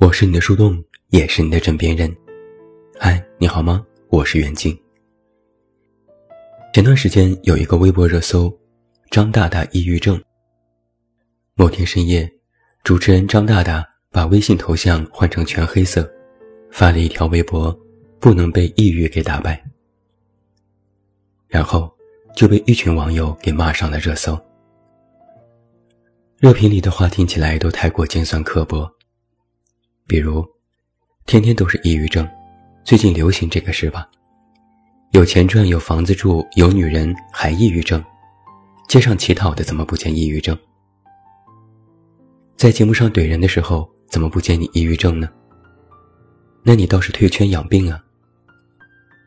我是你的树洞，也是你的枕边人。嗨，你好吗？我是袁静。前段时间有一个微博热搜：张大大抑郁症。某天深夜，主持人张大大把微信头像换成全黑色，发了一条微博：“不能被抑郁给打败。”然后就被一群网友给骂上了热搜。热评里的话听起来都太过尖酸刻薄，比如，天天都是抑郁症，最近流行这个是吧？有钱赚，有房子住，有女人还抑郁症，街上乞讨的怎么不见抑郁症？在节目上怼人的时候怎么不见你抑郁症呢？那你倒是退圈养病啊！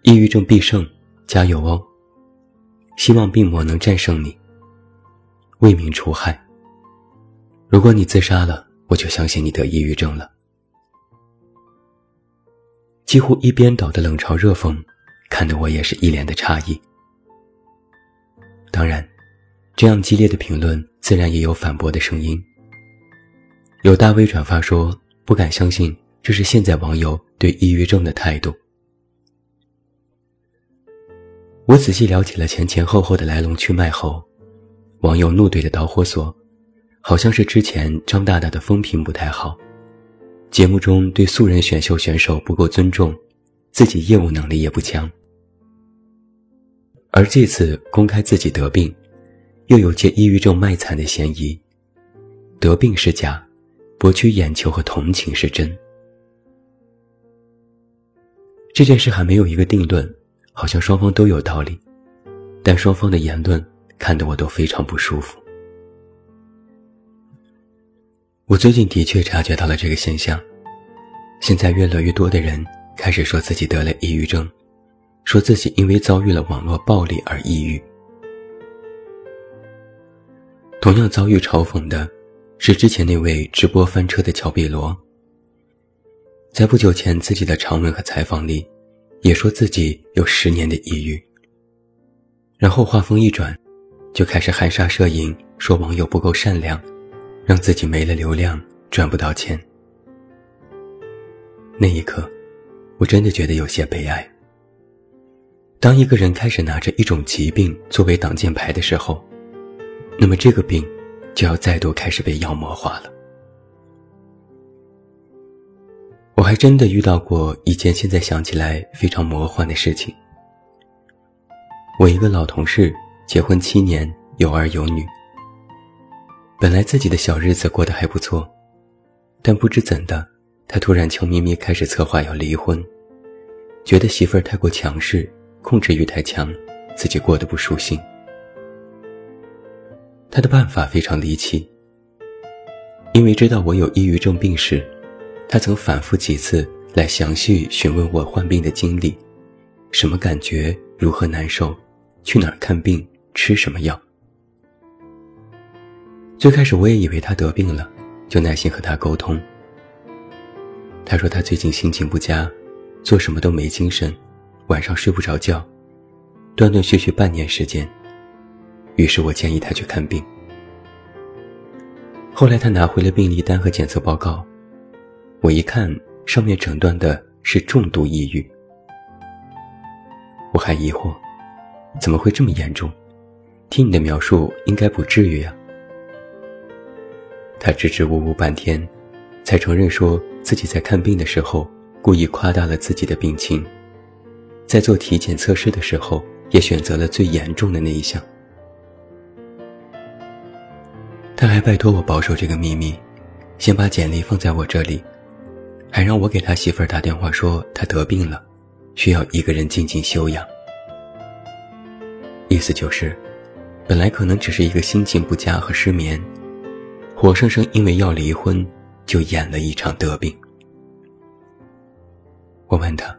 抑郁症必胜，加油哦！希望病魔能战胜你，为民除害。如果你自杀了，我就相信你得抑郁症了。几乎一边倒的冷嘲热讽，看得我也是一脸的诧异。当然，这样激烈的评论自然也有反驳的声音。有大 V 转发说：“不敢相信这是现在网友对抑郁症的态度。”我仔细了解了前前后后的来龙去脉后，网友怒怼的导火索。好像是之前张大大的风评不太好，节目中对素人选秀选手不够尊重，自己业务能力也不强，而这次公开自己得病，又有借抑郁症卖惨的嫌疑，得病是假，博取眼球和同情是真。这件事还没有一个定论，好像双方都有道理，但双方的言论看得我都非常不舒服。我最近的确察觉到了这个现象，现在越来越多的人开始说自己得了抑郁症，说自己因为遭遇了网络暴力而抑郁。同样遭遇嘲讽的是之前那位直播翻车的乔碧罗，在不久前自己的长文和采访里，也说自己有十年的抑郁，然后话锋一转，就开始含沙射影说网友不够善良。让自己没了流量，赚不到钱。那一刻，我真的觉得有些悲哀。当一个人开始拿着一种疾病作为挡箭牌的时候，那么这个病就要再度开始被妖魔化了。我还真的遇到过一件现在想起来非常魔幻的事情。我一个老同事结婚七年，有儿有女。本来自己的小日子过得还不错，但不知怎的，他突然悄咪咪开始策划要离婚，觉得媳妇儿太过强势，控制欲太强，自己过得不舒心。他的办法非常离奇，因为知道我有抑郁症病史，他曾反复几次来详细询问我患病的经历，什么感觉，如何难受，去哪儿看病，吃什么药。最开始我也以为他得病了，就耐心和他沟通。他说他最近心情不佳，做什么都没精神，晚上睡不着觉，断断续续半年时间。于是我建议他去看病。后来他拿回了病历单和检测报告，我一看上面诊断的是重度抑郁。我还疑惑，怎么会这么严重？听你的描述，应该不至于啊。他支支吾吾半天，才承认说自己在看病的时候故意夸大了自己的病情，在做体检测试的时候也选择了最严重的那一项。他还拜托我保守这个秘密，先把简历放在我这里，还让我给他媳妇儿打电话说他得病了，需要一个人静静休养。意思就是，本来可能只是一个心情不佳和失眠。活生生因为要离婚，就演了一场得病。我问他：“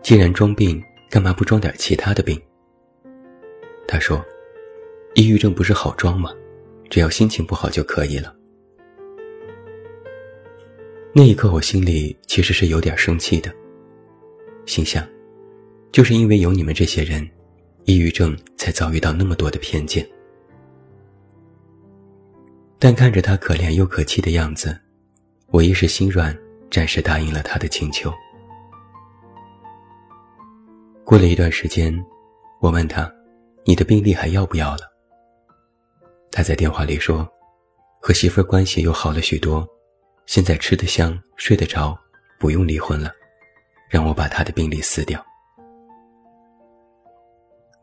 既然装病，干嘛不装点其他的病？”他说：“抑郁症不是好装吗？只要心情不好就可以了。”那一刻，我心里其实是有点生气的，心想：就是因为有你们这些人，抑郁症才遭遇到那么多的偏见。但看着他可怜又可气的样子，我一时心软，暂时答应了他的请求。过了一段时间，我问他：“你的病历还要不要了？”他在电话里说：“和媳妇关系又好了许多，现在吃得香，睡得着，不用离婚了，让我把他的病历撕掉。”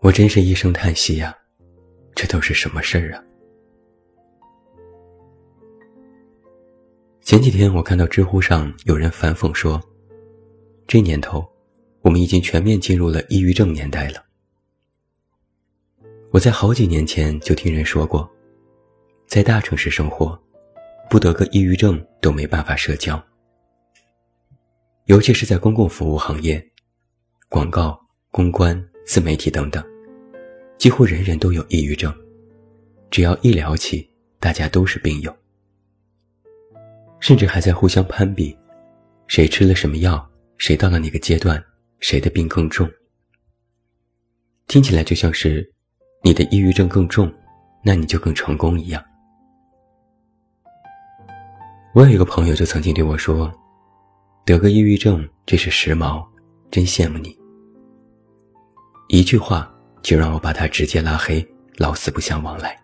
我真是一声叹息呀，这都是什么事儿啊？前几天我看到知乎上有人反讽说：“这年头，我们已经全面进入了抑郁症年代了。”我在好几年前就听人说过，在大城市生活，不得个抑郁症都没办法社交，尤其是在公共服务行业、广告、公关、自媒体等等，几乎人人都有抑郁症，只要一聊起，大家都是病友。甚至还在互相攀比，谁吃了什么药，谁到了哪个阶段，谁的病更重。听起来就像是，你的抑郁症更重，那你就更成功一样。我有一个朋友就曾经对我说：“得个抑郁症，这是时髦，真羡慕你。”一句话就让我把他直接拉黑，老死不相往来。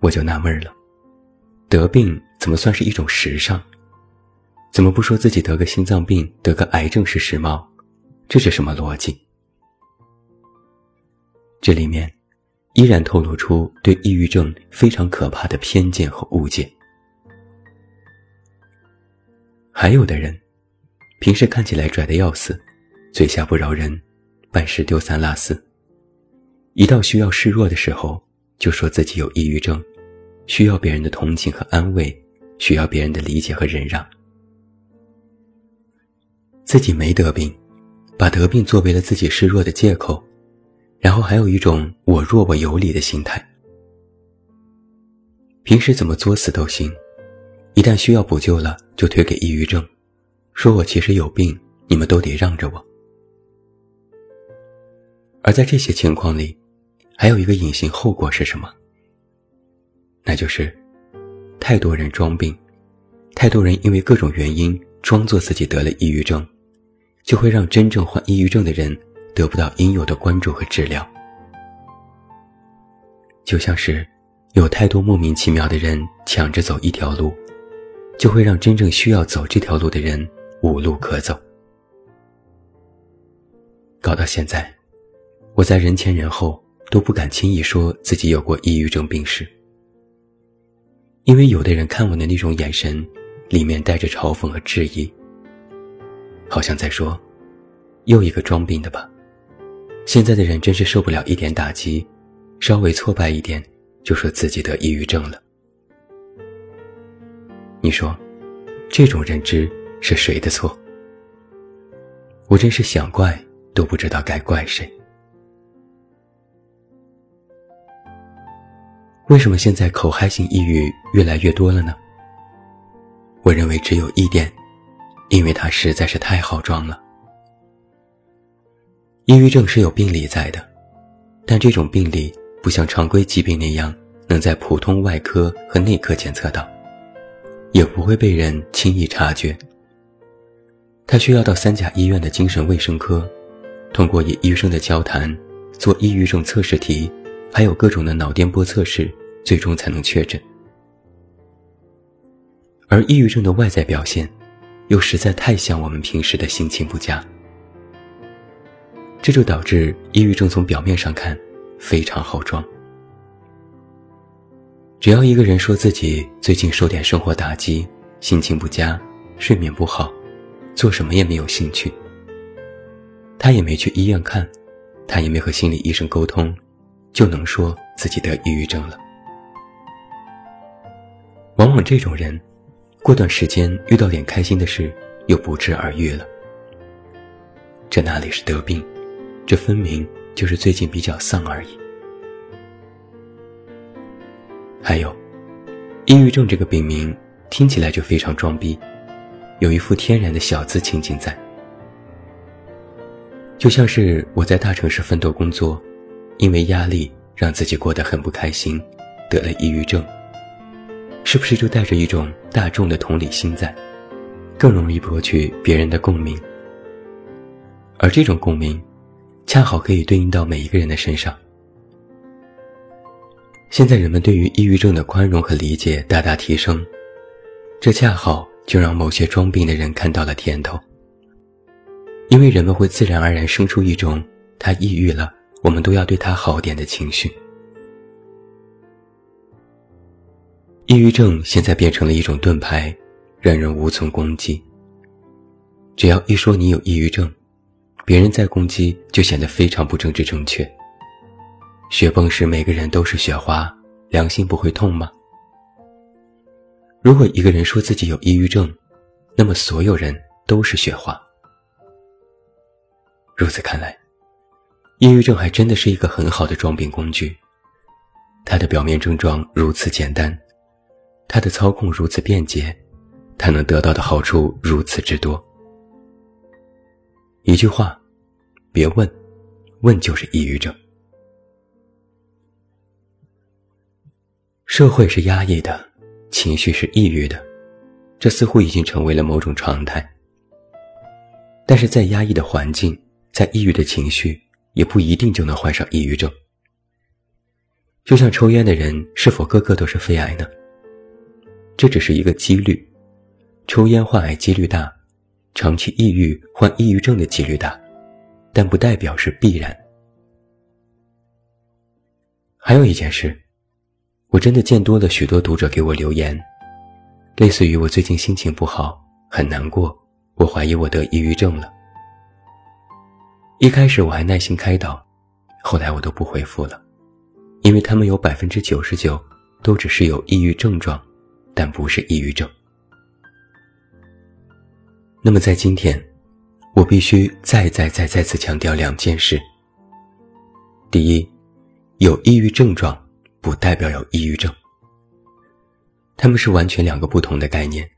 我就纳闷了。得病怎么算是一种时尚？怎么不说自己得个心脏病、得个癌症是时髦？这是什么逻辑？这里面依然透露出对抑郁症非常可怕的偏见和误解。还有的人，平时看起来拽的要死，嘴下不饶人，办事丢三落四，一到需要示弱的时候，就说自己有抑郁症。需要别人的同情和安慰，需要别人的理解和忍让。自己没得病，把得病作为了自己示弱的借口，然后还有一种我弱我有理的心态。平时怎么作死都行，一旦需要补救了，就推给抑郁症，说我其实有病，你们都得让着我。而在这些情况里，还有一个隐形后果是什么？那就是，太多人装病，太多人因为各种原因装作自己得了抑郁症，就会让真正患抑郁症的人得不到应有的关注和治疗。就像是，有太多莫名其妙的人抢着走一条路，就会让真正需要走这条路的人无路可走。搞到现在，我在人前人后都不敢轻易说自己有过抑郁症病史。因为有的人看我的那种眼神，里面带着嘲讽和质疑，好像在说：“又一个装病的吧。”现在的人真是受不了一点打击，稍微挫败一点，就说自己得抑郁症了。你说，这种认知是谁的错？我真是想怪都不知道该怪谁。为什么现在口嗨型抑郁越来越多了呢？我认为只有一点，因为它实在是太好装了。抑郁症是有病理在的，但这种病理不像常规疾病那样能在普通外科和内科检测到，也不会被人轻易察觉。他需要到三甲医院的精神卫生科，通过与医生的交谈，做抑郁症测试题，还有各种的脑电波测试。最终才能确诊，而抑郁症的外在表现，又实在太像我们平时的心情不佳，这就导致抑郁症从表面上看非常好装。只要一个人说自己最近受点生活打击，心情不佳，睡眠不好，做什么也没有兴趣，他也没去医院看，他也没和心理医生沟通，就能说自己得抑郁症了。往往这种人，过段时间遇到点开心的事，又不治而愈了。这哪里是得病，这分明就是最近比较丧而已。还有，抑郁症这个病名听起来就非常装逼，有一副天然的小资情景在。就像是我在大城市奋斗工作，因为压力让自己过得很不开心，得了抑郁症。是不是就带着一种大众的同理心在？更容易博取别人的共鸣，而这种共鸣，恰好可以对应到每一个人的身上。现在人们对于抑郁症的宽容和理解大大提升，这恰好就让某些装病的人看到了甜头。因为人们会自然而然生出一种他抑郁了，我们都要对他好点的情绪。抑郁症现在变成了一种盾牌，让人无从攻击。只要一说你有抑郁症，别人再攻击就显得非常不政治正确。雪崩时每个人都是雪花，良心不会痛吗？如果一个人说自己有抑郁症，那么所有人都是雪花。如此看来，抑郁症还真的是一个很好的装病工具。它的表面症状如此简单。它的操控如此便捷，它能得到的好处如此之多。一句话，别问，问就是抑郁症。社会是压抑的，情绪是抑郁的，这似乎已经成为了某种常态。但是在压抑的环境，在抑郁的情绪，也不一定就能患上抑郁症。就像抽烟的人，是否个个都是肺癌呢？这只是一个几率，抽烟患癌几率大，长期抑郁患抑郁症的几率大，但不代表是必然。还有一件事，我真的见多了许多读者给我留言，类似于我最近心情不好，很难过，我怀疑我得抑郁症了。一开始我还耐心开导，后来我都不回复了，因为他们有百分之九十九都只是有抑郁症状。但不是抑郁症。那么在今天，我必须再再再再次强调两件事。第一，有抑郁症状不代表有抑郁症，他们是完全两个不同的概念。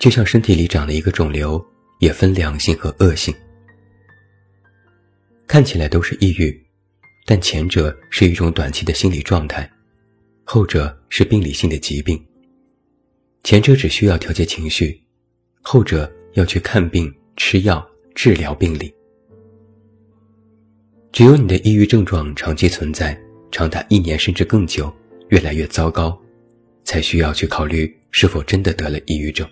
就像身体里长了一个肿瘤，也分良性和恶性。看起来都是抑郁，但前者是一种短期的心理状态，后者是病理性的疾病。前者只需要调节情绪，后者要去看病、吃药、治疗病理。只有你的抑郁症状长期存在，长达一年甚至更久，越来越糟糕，才需要去考虑是否真的得了抑郁症。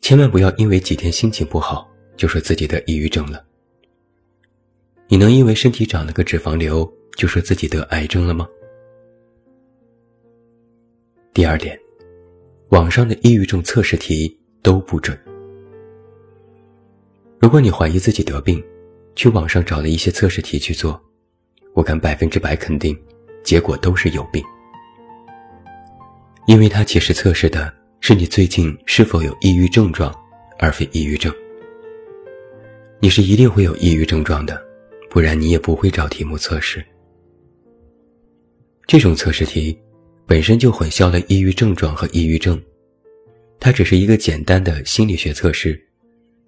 千万不要因为几天心情不好就说自己得抑郁症了。你能因为身体长了个脂肪瘤就说自己得癌症了吗？第二点，网上的抑郁症测试题都不准。如果你怀疑自己得病，去网上找了一些测试题去做，我敢百分之百肯定，结果都是有病。因为它其实测试的是你最近是否有抑郁症状，而非抑郁症。你是一定会有抑郁症状的，不然你也不会找题目测试。这种测试题。本身就混淆了抑郁症状和抑郁症，它只是一个简单的心理学测试，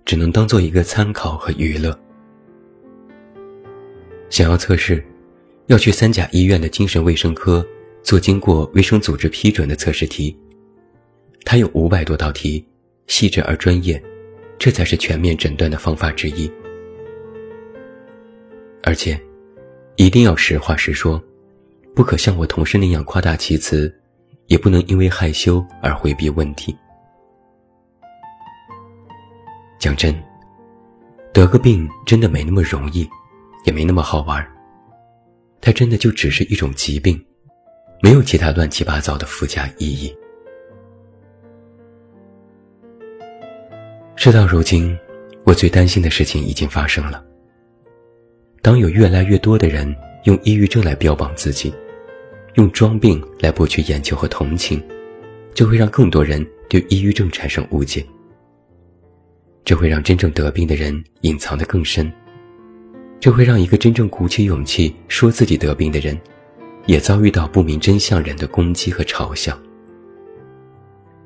只能当做一个参考和娱乐。想要测试，要去三甲医院的精神卫生科做经过卫生组织批准的测试题，它有五百多道题，细致而专业，这才是全面诊断的方法之一。而且，一定要实话实说。不可像我同事那样夸大其词，也不能因为害羞而回避问题。讲真，得个病真的没那么容易，也没那么好玩。它真的就只是一种疾病，没有其他乱七八糟的附加意义。事到如今，我最担心的事情已经发生了。当有越来越多的人用抑郁症来标榜自己。用装病来博取眼球和同情，就会让更多人对抑郁症产生误解。这会让真正得病的人隐藏得更深，这会让一个真正鼓起勇气说自己得病的人，也遭遇到不明真相人的攻击和嘲笑。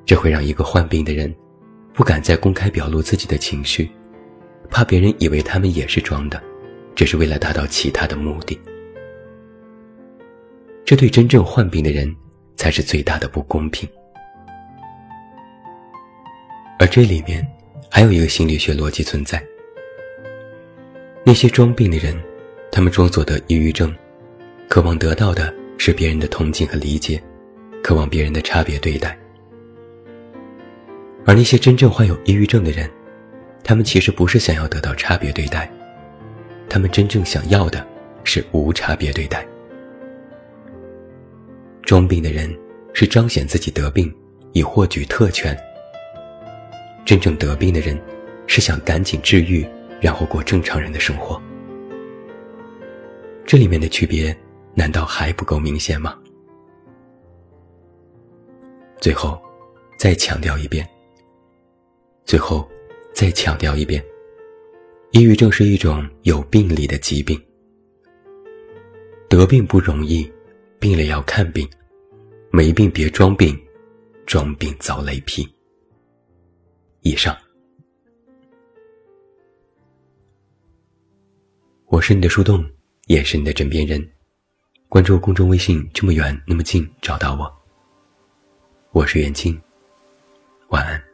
这会让一个患病的人，不敢再公开表露自己的情绪，怕别人以为他们也是装的，只是为了达到其他的目的。这对真正患病的人，才是最大的不公平。而这里面还有一个心理学逻辑存在：那些装病的人，他们装作得抑郁症，渴望得到的是别人的同情和理解，渴望别人的差别对待；而那些真正患有抑郁症的人，他们其实不是想要得到差别对待，他们真正想要的是无差别对待。装病的人是彰显自己得病，以获取特权。真正得病的人，是想赶紧治愈，然后过正常人的生活。这里面的区别，难道还不够明显吗？最后，再强调一遍。最后，再强调一遍，抑郁症是一种有病理的疾病。得病不容易，病了要看病，没病别装病，装病遭雷劈。以上，我是你的树洞，也是你的枕边人。关注公众微信，这么远那么近，找到我。我是袁静，晚安。